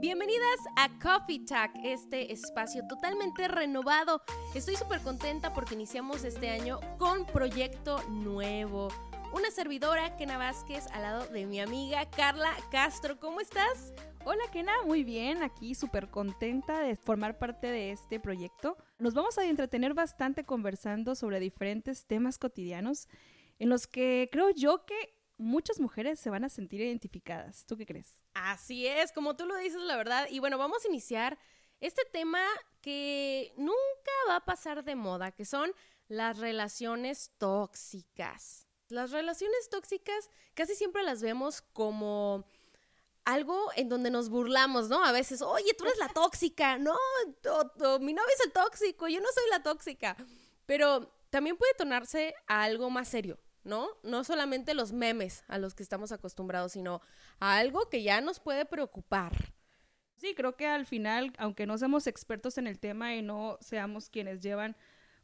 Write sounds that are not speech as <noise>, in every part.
Bienvenidas a Coffee Talk, este espacio totalmente renovado. Estoy súper contenta porque iniciamos este año con proyecto nuevo. Una servidora, Kena Vázquez, al lado de mi amiga Carla Castro. ¿Cómo estás? Hola Kena, muy bien, aquí súper contenta de formar parte de este proyecto. Nos vamos a entretener bastante conversando sobre diferentes temas cotidianos en los que creo yo que muchas mujeres se van a sentir identificadas. ¿Tú qué crees? Así es, como tú lo dices, la verdad. Y bueno, vamos a iniciar este tema que nunca va a pasar de moda, que son las relaciones tóxicas. Las relaciones tóxicas casi siempre las vemos como algo en donde nos burlamos, ¿no? A veces, oye, tú eres la tóxica, no, mi novio es el tóxico, yo no soy la tóxica. Pero también puede tornarse a algo más serio, ¿no? No solamente los memes a los que estamos acostumbrados, sino a algo que ya nos puede preocupar. Sí, creo que al final, aunque no seamos expertos en el tema y no seamos quienes llevan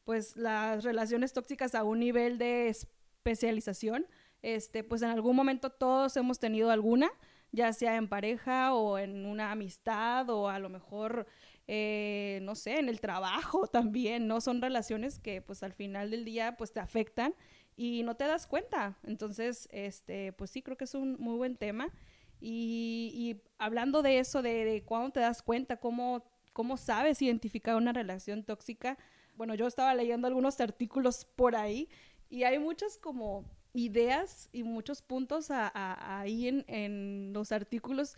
pues las relaciones tóxicas a un nivel de especialización, este, pues en algún momento todos hemos tenido alguna, ya sea en pareja o en una amistad o a lo mejor, eh, no sé, en el trabajo <laughs> también, ¿no? Son relaciones que pues al final del día pues te afectan y no te das cuenta. Entonces, este, pues sí, creo que es un muy buen tema. Y, hablando de eso, de, de cuándo te das cuenta, cómo, cómo sabes identificar una relación tóxica, bueno, yo estaba leyendo algunos artículos por ahí y hay muchas como ideas y muchos puntos ahí en, en los artículos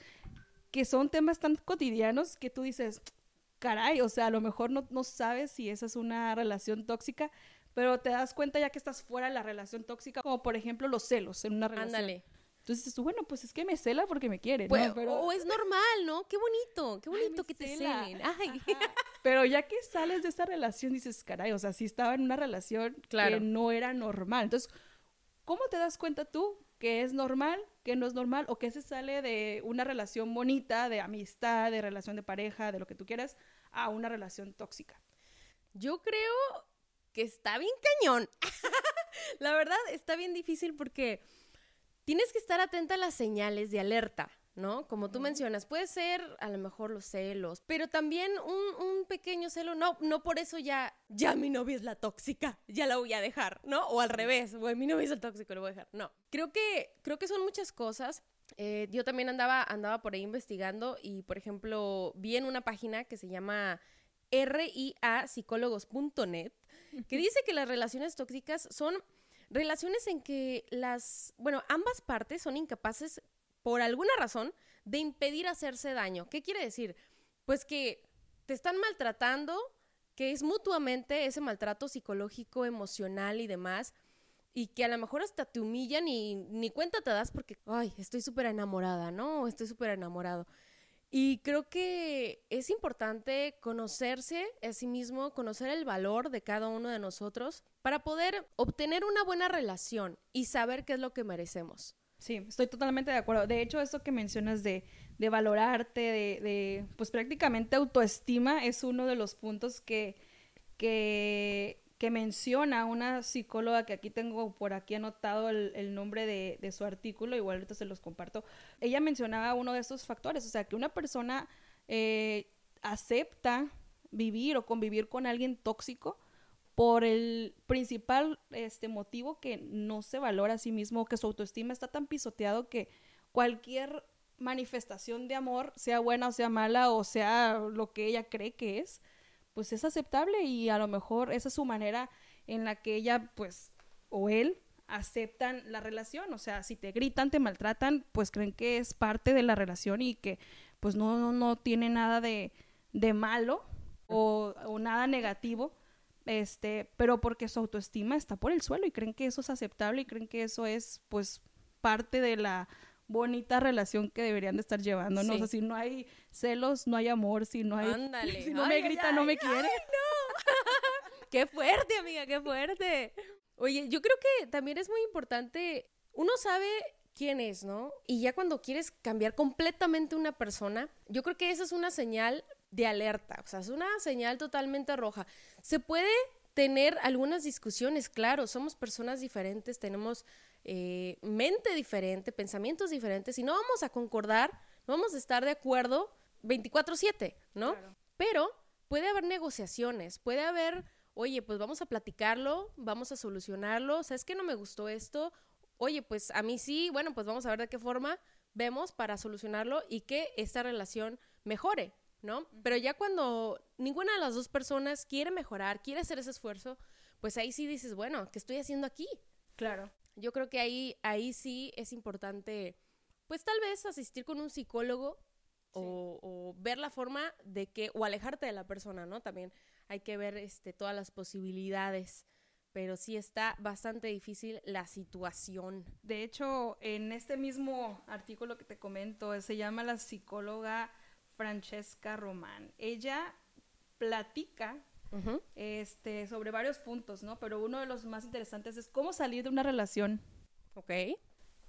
que son temas tan cotidianos que tú dices, caray, o sea, a lo mejor no, no sabes si esa es una relación tóxica, pero te das cuenta ya que estás fuera de la relación tóxica, como por ejemplo los celos en una relación. Ándale. Entonces tú, bueno, pues es que me cela porque me quiere, ¿no? O es normal, ¿no? Qué bonito, qué bonito que te celen. Ay. Pero ya que sales de esa relación, dices, caray, o sea, sí estaba en una relación que no era normal. Entonces, ¿cómo te das cuenta tú que es normal, que no es normal, o que se sale de una relación bonita, de amistad, de relación de pareja, de lo que tú quieras, a una relación tóxica? Yo creo que está bien cañón. <laughs> la verdad, está bien difícil porque tienes que estar atenta a las señales de alerta. ¿No? Como tú mencionas, puede ser a lo mejor los celos, pero también un, pequeño celo, no, no por eso ya, ya mi novia es la tóxica, ya la voy a dejar, ¿no? O al revés, güey, mi novia es el tóxico, lo voy a dejar. No, creo que, creo que son muchas cosas. Eh, yo también andaba, andaba por ahí investigando y, por ejemplo, vi en una página que se llama riapsicólogos.net que dice que las relaciones tóxicas son relaciones en que las, bueno, ambas partes son incapaces por alguna razón de impedir hacerse daño. ¿Qué quiere decir? Pues que te están maltratando, que es mutuamente ese maltrato psicológico, emocional y demás, y que a lo mejor hasta te humillan y ni cuenta te das porque, ay, estoy súper enamorada, ¿no? Estoy súper enamorado. Y creo que es importante conocerse a sí mismo, conocer el valor de cada uno de nosotros para poder obtener una buena relación y saber qué es lo que merecemos. Sí, estoy totalmente de acuerdo. De hecho, esto que mencionas de, de valorarte, de, de, pues prácticamente autoestima, es uno de los puntos que, que menciona una psicóloga que aquí tengo por aquí anotado el, nombre de, su artículo, igual ahorita se los comparto. Ella mencionaba uno de estos factores, o sea, que una persona eh, acepta vivir o convivir con alguien tóxico por el principal este, motivo que no se valora a sí mismo, que su autoestima está tan pisoteado que cualquier manifestación de amor, sea buena o sea mala o sea lo que ella cree que es, pues es aceptable y a lo mejor esa es su manera en la que ella, pues, o él aceptan la relación, o sea, si te gritan, te maltratan, pues creen que es parte de la relación y que pues no, no, tiene nada de, de malo o, o, nada negativo, este, pero porque su autoestima está por el suelo y creen que eso es aceptable y creen que eso es pues parte de la bonita relación que deberían de estar llevando, ¿no? O sea, si no hay celos, no hay amor, si no hay... Ándale. <laughs> Si no me grita, no me quiere. no! <laughs> ¡Qué fuerte, amiga, qué fuerte! Oye, yo creo que también es muy importante, uno sabe quién es, ¿no? Y ya cuando quieres cambiar completamente una persona, yo creo que esa es una señal de alerta, o sea, es una señal totalmente roja. Se puede tener algunas discusiones, claro, somos personas diferentes, tenemos eh, mente diferente, pensamientos diferentes, y no vamos a concordar, no vamos a estar de acuerdo, 24/7, ¿no? Pero puede haber negociaciones, puede haber, oye, pues vamos a platicarlo, vamos a solucionarlo, ¿sabes que no me gustó esto? Oye, pues a mí sí, bueno, pues vamos a ver de qué forma vemos para solucionarlo y que esta relación mejore, ¿no? Pero ya cuando ninguna de las dos personas quiere mejorar, quiere hacer ese esfuerzo, pues ahí sí dices, bueno, ¿qué estoy haciendo aquí? Claro. Yo creo que ahí, ahí sí es importante, pues tal vez asistir con un psicólogo o, o, ver la forma de que, o alejarte de la persona, ¿no? También hay que ver este, todas las posibilidades, pero sí está bastante difícil la situación. De hecho, en este mismo artículo que te comento, se llama la psicóloga Francesca Román. Ella platica este, sobre varios puntos, ¿no? Pero uno de los más interesantes es cómo salir de una relación. Ok.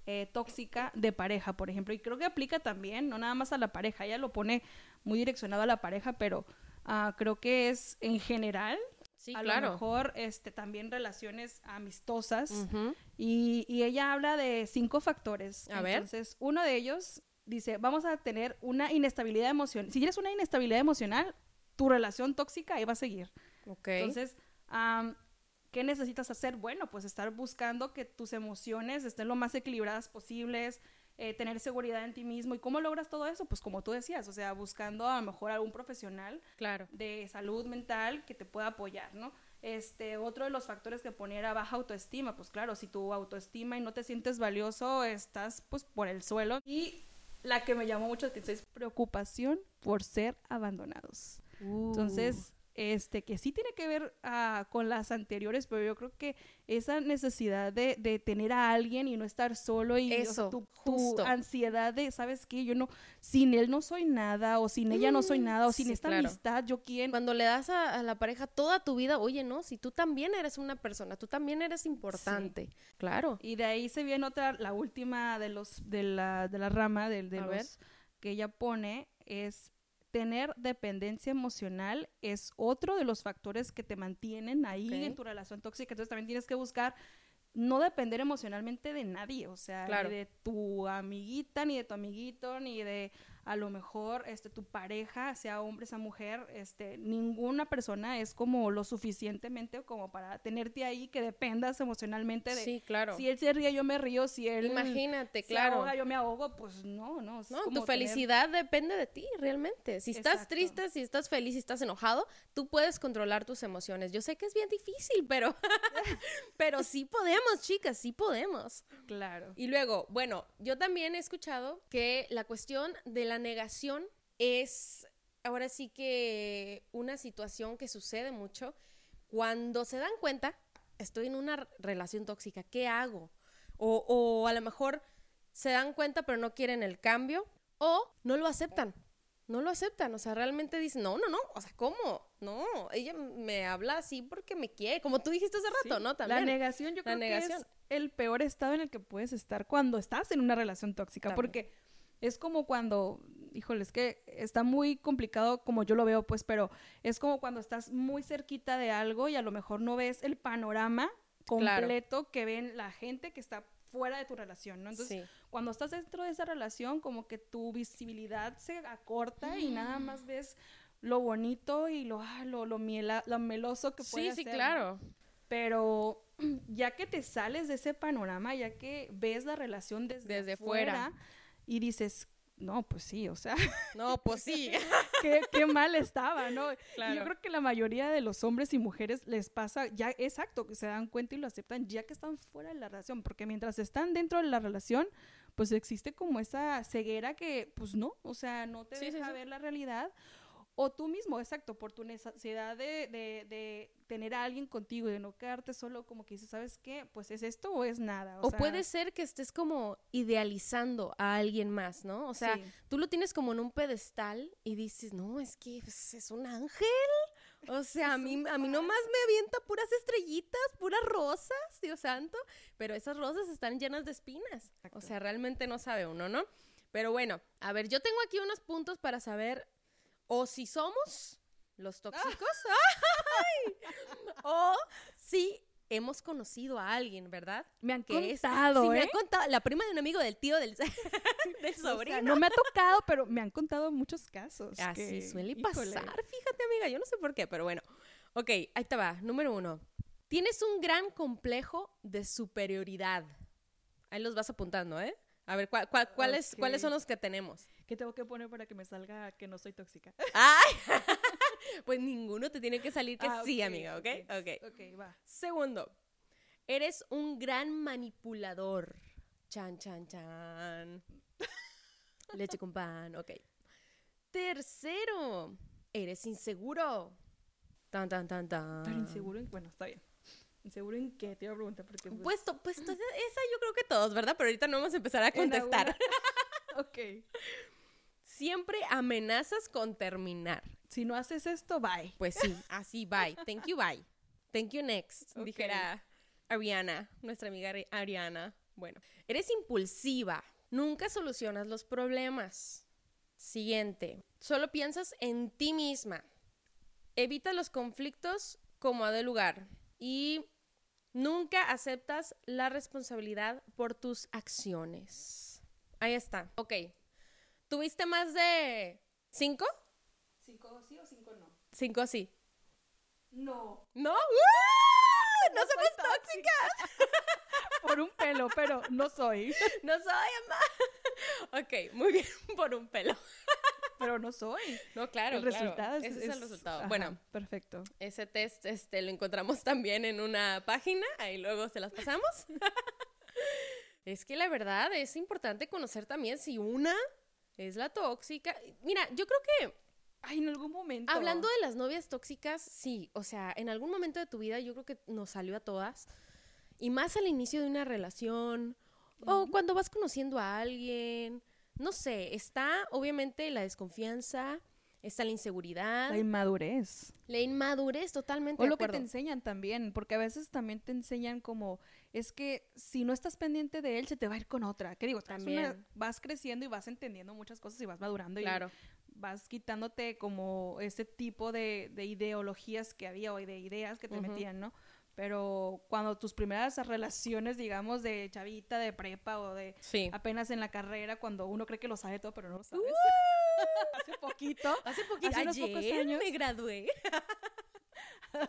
Eh, tóxica de pareja, por ejemplo. Y creo que aplica también, no nada más a la pareja. Ella lo pone muy direccionado a la pareja, pero uh, creo que es en general. Sí, a claro. lo mejor este, también relaciones amistosas. Uh -huh. y, y, ella habla de cinco factores. A ver. Entonces, uno de ellos dice, vamos a tener una inestabilidad emocional. Si tienes una inestabilidad emocional, tu relación tóxica ahí va a seguir. Ok. Entonces, um, ¿qué necesitas hacer? Bueno, pues estar buscando que tus emociones estén lo más equilibradas posibles, eh, tener seguridad en ti mismo. ¿Y cómo logras todo eso? Pues como tú decías, o sea, buscando a lo mejor algún profesional claro. de salud mental que te pueda apoyar, ¿no? Este, otro de los factores que ponía era baja autoestima. Pues claro, si tu autoestima y no te sientes valioso, estás pues por el suelo. Y la que me llamó mucho la atención es preocupación por ser abandonados. Entonces, este, que sí tiene que ver uh, con las anteriores, pero yo creo que esa necesidad de, de tener a alguien y no estar solo y Eso, o sea, tu, justo. tu, ansiedad de, ¿sabes qué? Yo no, sin él no soy nada, o sin ella no soy nada, o sin sí, esta claro. amistad, ¿yo quién? Cuando le das a, a, la pareja toda tu vida, oye, no, si tú también eres una persona, tú también eres importante, Sí. claro. Y de ahí se viene otra, la última de los, de la, de la rama de, de los ver. que ella pone es tener dependencia emocional es otro de los factores que te mantienen ahí en tu relación tóxica. Entonces también tienes que buscar no depender emocionalmente de nadie, o sea, Claro. ni de tu amiguita, ni de tu amiguito, ni de a lo mejor este tu pareja, sea hombre, sea mujer, este ninguna persona es como lo suficientemente como para tenerte ahí que dependas emocionalmente de Sí, claro. si él se ríe, yo me río, si él Imagínate, se claro. ahoga, yo me ahogo, pues no, no. es No, como tu tener- felicidad depende de ti, realmente. Si estás Exacto. triste, si estás feliz, si estás enojado, tú puedes controlar tus emociones. Yo sé que es bien difícil, pero, <laughs> pero sí podemos, chicas, sí podemos. Claro. Y luego, bueno, yo también he escuchado que la cuestión de la negación es ahora sí que una situación que sucede mucho cuando se dan cuenta, estoy en una relación tóxica, ¿qué hago? O, o a lo mejor se dan cuenta pero no quieren el cambio o no lo aceptan. No lo aceptan, o sea, realmente dicen, no, no, no, o sea, ¿cómo? No, ella me habla así porque me quiere, como tú dijiste hace rato, Sí, ¿no? También. La negación yo La creo negación. que es el peor estado en el que puedes estar cuando estás en una relación tóxica, También. porque es como cuando, híjole, es que está muy complicado como yo lo veo, pues, pero es como cuando estás muy cerquita de algo y a lo mejor no ves el panorama Claro. completo que ven la gente que está fuera de tu relación, ¿no? Entonces, Sí. cuando estás dentro de esa relación, como que tu visibilidad se acorta y nada Mm. más ves lo bonito y lo, ah, lo, lo, miela- lo meloso que puede Sí, sí, claro. Pero <clears throat> ya que te sales de ese panorama, ya que ves la relación desde, Desde fuera, fuera. Y dices, no, pues sí, o sea, <laughs> No, pues sí. <laughs> qué, qué mal estaba, ¿no? Y Claro. yo creo que la mayoría de los hombres y mujeres les pasa, ya exacto, que se dan cuenta y lo aceptan ya que están fuera de la relación, porque mientras están dentro de la relación, pues existe como esa ceguera que, pues no, o sea, no te Sí, sí, deja sí. ver la realidad. O tú mismo, exacto, por tu necesidad de, de, de tener a alguien contigo y de no quedarte solo, como que dices, ¿sabes qué? Pues es esto o es nada. O, sea, puede ser que estés como idealizando a alguien más, ¿no? O sea, Sí. tú lo tienes como en un pedestal y dices, no, es que pues, es un ángel. O sea, a mí, a mí nomás me avienta puras estrellitas, puras rosas, Dios santo. Pero esas rosas están llenas de espinas. O sea, realmente no sabe uno, ¿no? Pero bueno, a ver, yo tengo aquí unos puntos para saber o si somos los tóxicos, ¡ay! <laughs> <laughs> o si hemos conocido a alguien, ¿verdad? Me han Que es- contado, sí, me ¿eh? han contado. La prima de un amigo del tío del, <laughs> del O sea, sobrino. no me ha tocado, pero me han contado muchos casos. Así que, suele híjole. pasar, fíjate, amiga. Yo no sé por qué, pero bueno. Ok, ahí te va. Número uno. Tienes un gran complejo de superioridad. Ahí los vas apuntando, ¿eh? A ver, ¿cuál- cuál- cuáles. ¿cuáles son los que tenemos? ¿Qué tengo que poner para que me salga que no soy tóxica? <laughs> ¡Ay! <laughs> pues ninguno te tiene que salir que Ah, sí, amiga, ¿ok? Ok. Ok, va. Segundo, eres un gran manipulador. Chan, chan, chan. <laughs> Leche con pan, ok. Tercero, eres inseguro. Tan, tan, tan, tan. Pero inseguro en... Bueno, está bien. ¿Inseguro en qué? Te iba a preguntar porque... pues, Pues, to- pues to- esa yo creo que todos, ¿verdad? Pero ahorita no vamos a empezar a contestar. <laughs> ok. Siempre amenazas con terminar. Si no haces esto, bye. Pues sí, así, bye. Thank you, bye. Thank you, next. Dijera Ariana, nuestra amiga Ari- Ariana. Bueno, eres impulsiva. Nunca solucionas los problemas. Siguiente. Solo piensas en ti misma. Evita los conflictos como ha de lugar. Y nunca aceptas la responsabilidad por tus acciones. Ahí está. Ok. ¿Tuviste más de cinco? ¿Cinco sí o cinco no? Cinco sí. No. ¿No? <laughs> ¡Uh! ¡No, No somos tóxicas! <laughs> Por un pelo, pero no soy. <laughs> ¡No soy, mamá! Ok, muy bien, por un pelo. Pero no soy. No, claro, el claro. resultado es, Ese es, el resultado. ajá, Bueno, perfecto. ese test este, lo encontramos también en una página, ahí luego se las pasamos. <laughs> es que la verdad es importante conocer también si una es la tóxica. Mira, yo creo que Ay, en algún momento. Hablando de las novias tóxicas, sí, o sea, en algún momento de tu vida yo creo que nos salió a todas, y más al inicio de una relación, o cuando vas conociendo a alguien, no sé, está obviamente la desconfianza, está la inseguridad, la inmadurez. la inmadurez totalmente. O de lo que te enseñan también, porque a veces también te enseñan como, es que si no estás pendiente de él, se te va a ir con otra. ¿Qué digo? Una- También. vas creciendo y vas entendiendo muchas cosas y vas madurando Claro. y vas quitándote como ese tipo de, de ideologías que había o de ideas que te metían, ¿no? Pero cuando tus primeras relaciones, digamos, de chavita, de prepa o de Sí. apenas en la carrera, cuando uno cree que lo sabe todo, pero no lo sabes. Hace poquito. Hace poquito, hace unos pocos años. me gradué. <laughs>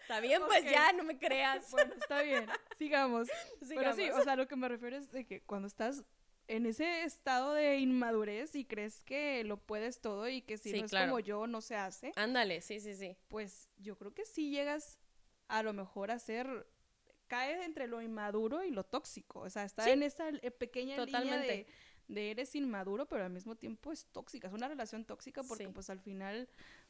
Está bien, pues ya, no me creas. Bueno, está bien, sigamos. Pero sí, Sigamos. o sea, lo que me refiero es de que cuando estás en ese estado de inmadurez y crees que lo puedes todo y que si Sí, no es claro. como yo no se hace, Ándale, sí, sí, sí. pues yo creo que sí llegas a lo mejor a ser cae entre lo inmaduro y lo tóxico, o sea, está Sí. en esa eh, pequeña línea Totalmente. de, de eres inmaduro, pero al mismo tiempo es tóxica, es una relación tóxica porque Sí. pues al final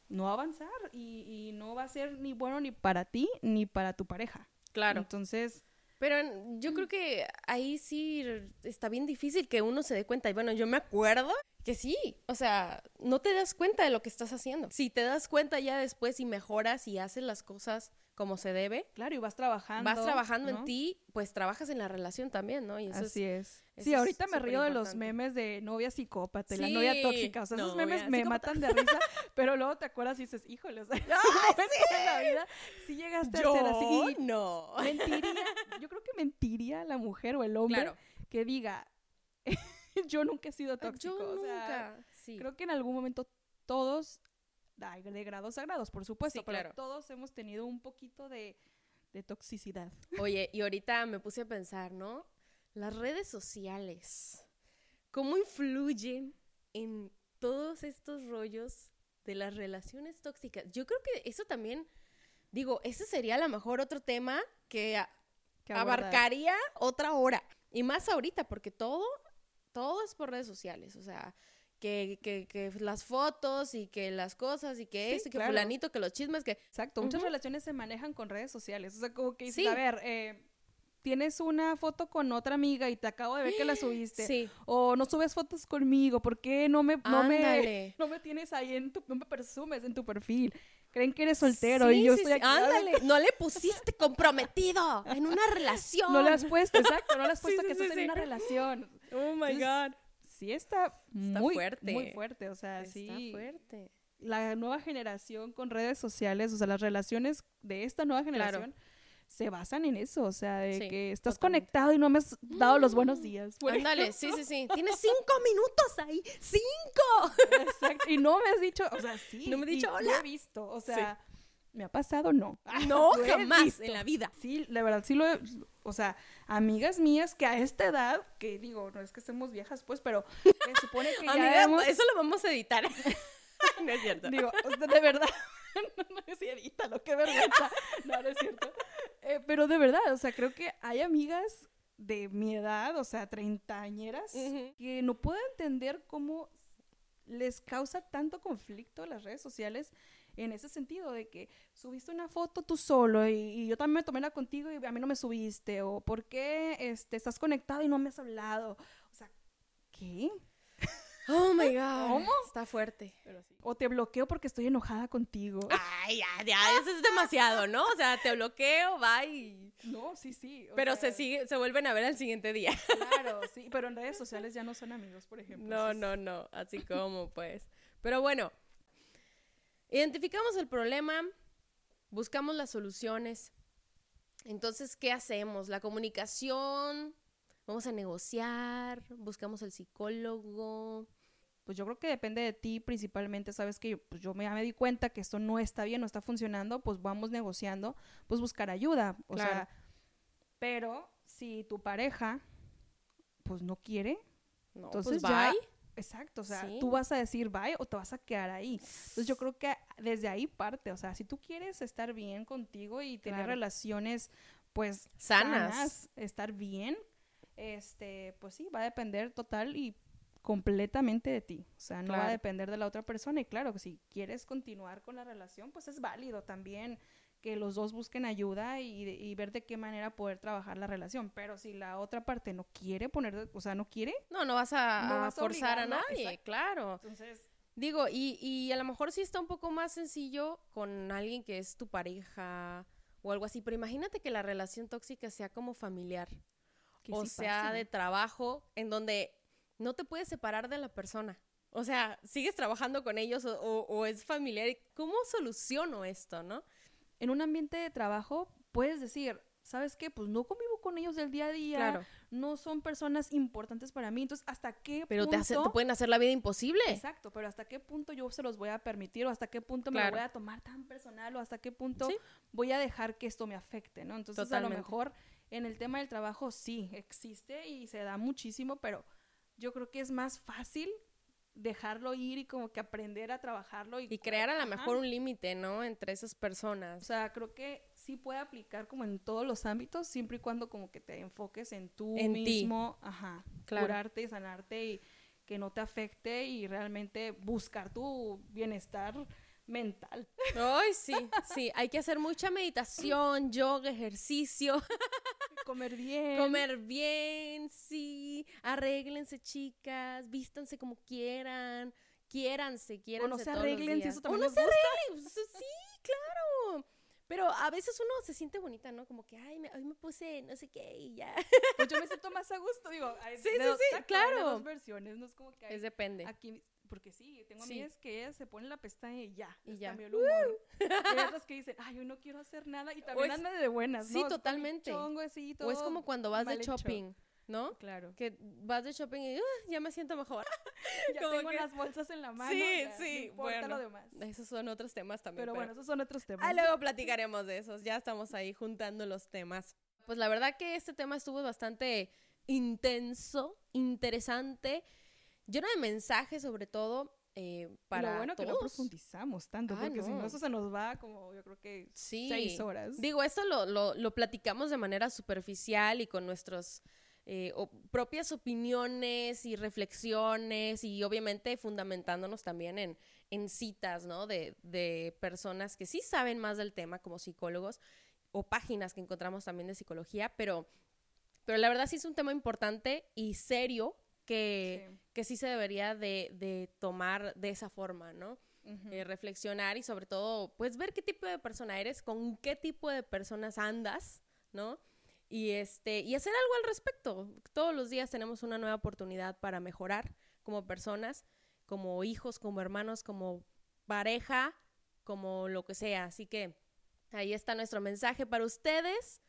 no va a avanzar y, y no va a ser ni bueno ni para ti ni para tu pareja. Claro. Entonces, Pero yo creo que ahí sí está bien difícil que uno se dé cuenta. Y bueno, yo me acuerdo que sí, o sea, no te das cuenta de lo que estás haciendo. Si te das cuenta ya después y mejoras y haces las cosas como se debe, Claro, y vas trabajando. vas trabajando en ¿no? ti, pues trabajas en la relación también, ¿no? Y eso Así es. eso Sí, es ahorita me río de los memes de novia psicópata y la Sí, novia tóxica. O sea, esos memes me matan de risa, <laughs> pero luego te acuerdas y dices, híjole, o sea, <laughs> <laughs> en la vida sí llegaste a ser así. No. mentiría, yo creo que mentiría la mujer o el hombre Claro. que diga, <laughs> yo nunca he sido tóxico. Yo o sea, nunca. Sí. creo que en algún momento todos, de grados a grados, por supuesto, Sí, pero claro. todos hemos tenido un poquito de, de toxicidad. <laughs> Oye, y ahorita me puse a pensar, ¿no? Las redes sociales, ¿cómo influyen en todos estos rollos de las relaciones tóxicas? Yo creo que eso también, digo, ese sería a lo mejor otro tema que que abarcaría otra hora. Y más ahorita, porque todo, todo es por redes sociales, o sea... Que, que, que las fotos y que las cosas y que Sí, esto y que fulanito, que los chismes, que... Exacto, muchas relaciones se manejan con redes sociales. O sea, como que dices, Sí. a ver, eh, tienes una foto con otra amiga y te acabo de ver que la subiste. <gasps> Sí. O no subes fotos conmigo, ¿por qué no me, no me, <laughs> no me tienes ahí en tu, no me presumes en tu perfil? Creen que eres soltero Sí, y yo sí, estoy aquí. Ándale, <laughs> no le pusiste comprometido en una relación. No le has puesto, exacto, no le has <laughs> puesto que estás en una relación. Oh my Entonces, God. Sí está, Está muy fuerte. muy fuerte, o sea, Está sí. fuerte. la nueva generación con redes sociales, o sea, las relaciones de esta nueva generación se basan en eso, o sea, de Sí, que estás totalmente. conectado y no me has dado los buenos días. por Ándale, sí, sí, sí. <laughs> Tienes cinco minutos ahí. ¡Cinco! Exacto. Y no me has dicho, o sea, sí. No me has dicho lo hola. he visto, o sea, ¿me ha pasado? No. <laughs> No, Lo he jamás visto. en la vida. Sí, la verdad, sí lo he, o sea, amigas mías que a esta edad, que digo, no es que estemos viejas, pues, pero se supone que <laughs> ya Amiga, hemos- eso lo vamos a editar. <laughs> no es cierto. Digo, de verdad, no, no, sí, edítalo, qué vergüenza. No, no es cierto. Eh, pero de verdad, o sea, creo que hay amigas de mi edad, o sea, treintañeras, que no puedo entender cómo les causa tanto conflicto las redes sociales en ese sentido de que subiste una foto tú solo y, y yo también me tomé la contigo y a mí no me subiste o por qué este, estás conectado y no me has hablado. O sea, ¿qué? Oh my <laughs> God. ¿Cómo? Está fuerte. O te bloqueo porque estoy enojada contigo. <laughs> Ay, ya, ya, eso es demasiado, ¿no? O sea, te bloqueo, bye. No, sí, sí. Pero sea, se sigue, se vuelven a ver al siguiente día. Claro, <laughs> sí, pero en redes sociales ya no son amigos, por ejemplo. No, no, no, así como pues. Pero bueno, identificamos el problema, buscamos las soluciones. Entonces, ¿qué hacemos? La comunicación, vamos a negociar, buscamos el psicólogo. Pues yo creo que depende de ti principalmente, sabes que pues yo me, ya me di cuenta que esto no está bien, no está funcionando, pues vamos negociando, pues buscar ayuda, o Claro. sea, pero si tu pareja pues no quiere, No, entonces pues ya, bye. Exacto, o sea, Sí. tú vas a decir bye o te vas a quedar ahí. Entonces yo creo que desde ahí parte, o sea, si tú quieres estar bien contigo y tener Claro. relaciones pues Sanas. estar bien, este, pues sí, va a depender total y completamente de ti. O sea, no va a depender de la otra persona. Y claro, si quieres continuar con la relación, pues es válido también que los dos busquen ayuda y, y ver de qué manera poder trabajar la relación. Pero si la otra parte no quiere poner, o sea, no quiere, No, no vas a, No a vas a forzar a nadie, exacto. claro. entonces Digo, y, y a lo mejor sí está un poco más sencillo con alguien que es tu pareja o algo así, pero imagínate que la relación tóxica sea como familiar o sí sea pasa. de trabajo en donde no te puedes separar de la persona. O sea, sigues trabajando con ellos o, o- o es familiar. ¿Cómo soluciono esto, no? En un ambiente de trabajo puedes decir, ¿sabes qué? Pues no convivo con ellos del día a día, Claro. no son personas importantes para mí. Entonces, ¿hasta qué Pero te, hace- te punto- pueden hacer la vida imposible. Exacto, pero hasta qué punto yo se los voy a permitir o hasta qué punto me lo voy a tomar tan personal o hasta qué punto Sí. voy a dejar que esto me afecte, ¿no? Entonces Totalmente. a lo mejor en el tema del trabajo sí existe y se da muchísimo, pero yo creo que es más fácil dejarlo ir y como que aprender a trabajarlo y, Y crear a lo mejor un límite, ¿no? Entre esas O personas. sea, creo que sí puede aplicar como en todos los ámbitos, siempre y cuando como que te enfoques en tú En ti. mismo, ajá, Claro. curarte y sanarte y que no te afecte y realmente buscar tu bienestar mental. Ay, sí, sí. Hay que hacer mucha meditación, yoga, ejercicio. <laughs> Comer bien. Comer bien, sí. Arréglense, chicas. Vístanse como quieran. Quiéranse, O quiéranse. no se todos arreglen, si eso también O no se arreglen, pues, Sí, claro. Pero a veces uno se siente bonita, ¿no? Como que, ay, me, hoy me puse no sé qué y ya. Pues yo me siento más a gusto, digo. hay Sí, sí, sí, claro. dos versiones, no es como que hay Es depende. aquí, porque sí, tengo Sí. amigas que se ponen la pestaña y ya, Y les ya. cambió el humor. <laughs> Y hay otras que dicen, ay, yo no quiero hacer nada y también es- andan de buenas, sí, ¿no? Con totalmente. chongo así, O es todo como cuando vas de mal hecho. shopping, ¿no? Claro. Que vas de shopping y "Ah, ya me siento mejor. <laughs> Ya Como tengo que- las bolsas en la mano. sí, ya, sí. No bueno, lo demás. Esos son otros temas también. Pero, bueno, esos son otros temas. Ah, luego platicaremos de esos. Ya estamos ahí juntando los temas. Pues la verdad que este tema estuvo bastante intenso, interesante, lleno de mensajes sobre todo eh, para lo bueno que no todos. profundizamos tanto, Ah, porque si no. eso se nos va como, yo creo que Sí. seis horas. Digo, esto lo, lo- lo platicamos de manera superficial y con nuestras propias opiniones y reflexiones y obviamente fundamentándonos también en, en citas, ¿no? De, de personas que sí saben más del tema como psicólogos o páginas que encontramos también de psicología, pero, pero la verdad sí es un tema importante y serio que Sí. que sí se debería de, de tomar de esa forma, ¿no? Eh, reflexionar y sobre todo, pues ver qué tipo de persona eres, con qué tipo de personas andas, ¿no? Y este, y hacer algo al respecto. Todos los días tenemos una nueva oportunidad para mejorar como personas, como hijos, como hermanos, como pareja, como lo que sea. Así que ahí está nuestro mensaje para ustedes.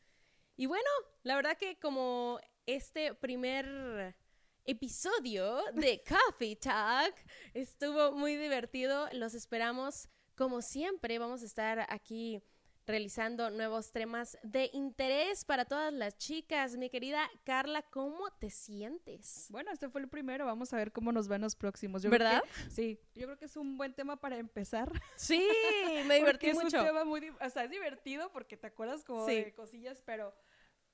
Y bueno, la verdad que como este primer episodio de Coffee Talk estuvo muy divertido, los esperamos como siempre. Vamos a estar aquí realizando nuevos temas de interés para todas las chicas. Mi querida Carla, ¿cómo te sientes? Bueno, este fue el primero, vamos a ver cómo nos van los próximos. ¿Verdad? sí, yo creo que es un buen tema para empezar. Sí, <laughs> me divertí mucho. Es un tema muy, o sea, es divertido porque te acuerdas como de cosillas, pero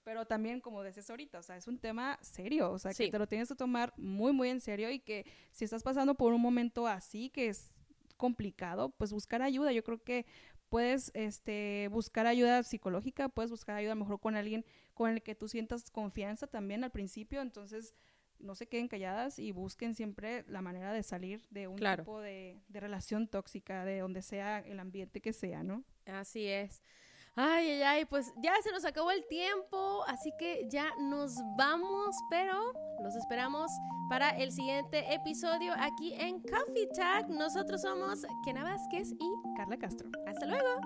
pero también como decías ahorita, o sea, es un tema serio, o sea, que te lo tienes que tomar muy, muy en serio y que si estás pasando por un momento así que es complicado, pues buscar ayuda. Yo creo que puedes este, buscar ayuda psicológica, puedes buscar ayuda mejor con alguien con el que tú sientas confianza también al principio, entonces no se queden calladas y busquen siempre la manera de salir de un tipo de, de relación tóxica, de donde sea el ambiente que sea, ¿no? Así es. Ay, ay, ay, pues ya se nos acabó el tiempo, así que ya nos vamos, pero los esperamos para el siguiente episodio aquí en Coffee Tag. Nosotros somos Kena Vázquez y Carla Castro. Hasta luego.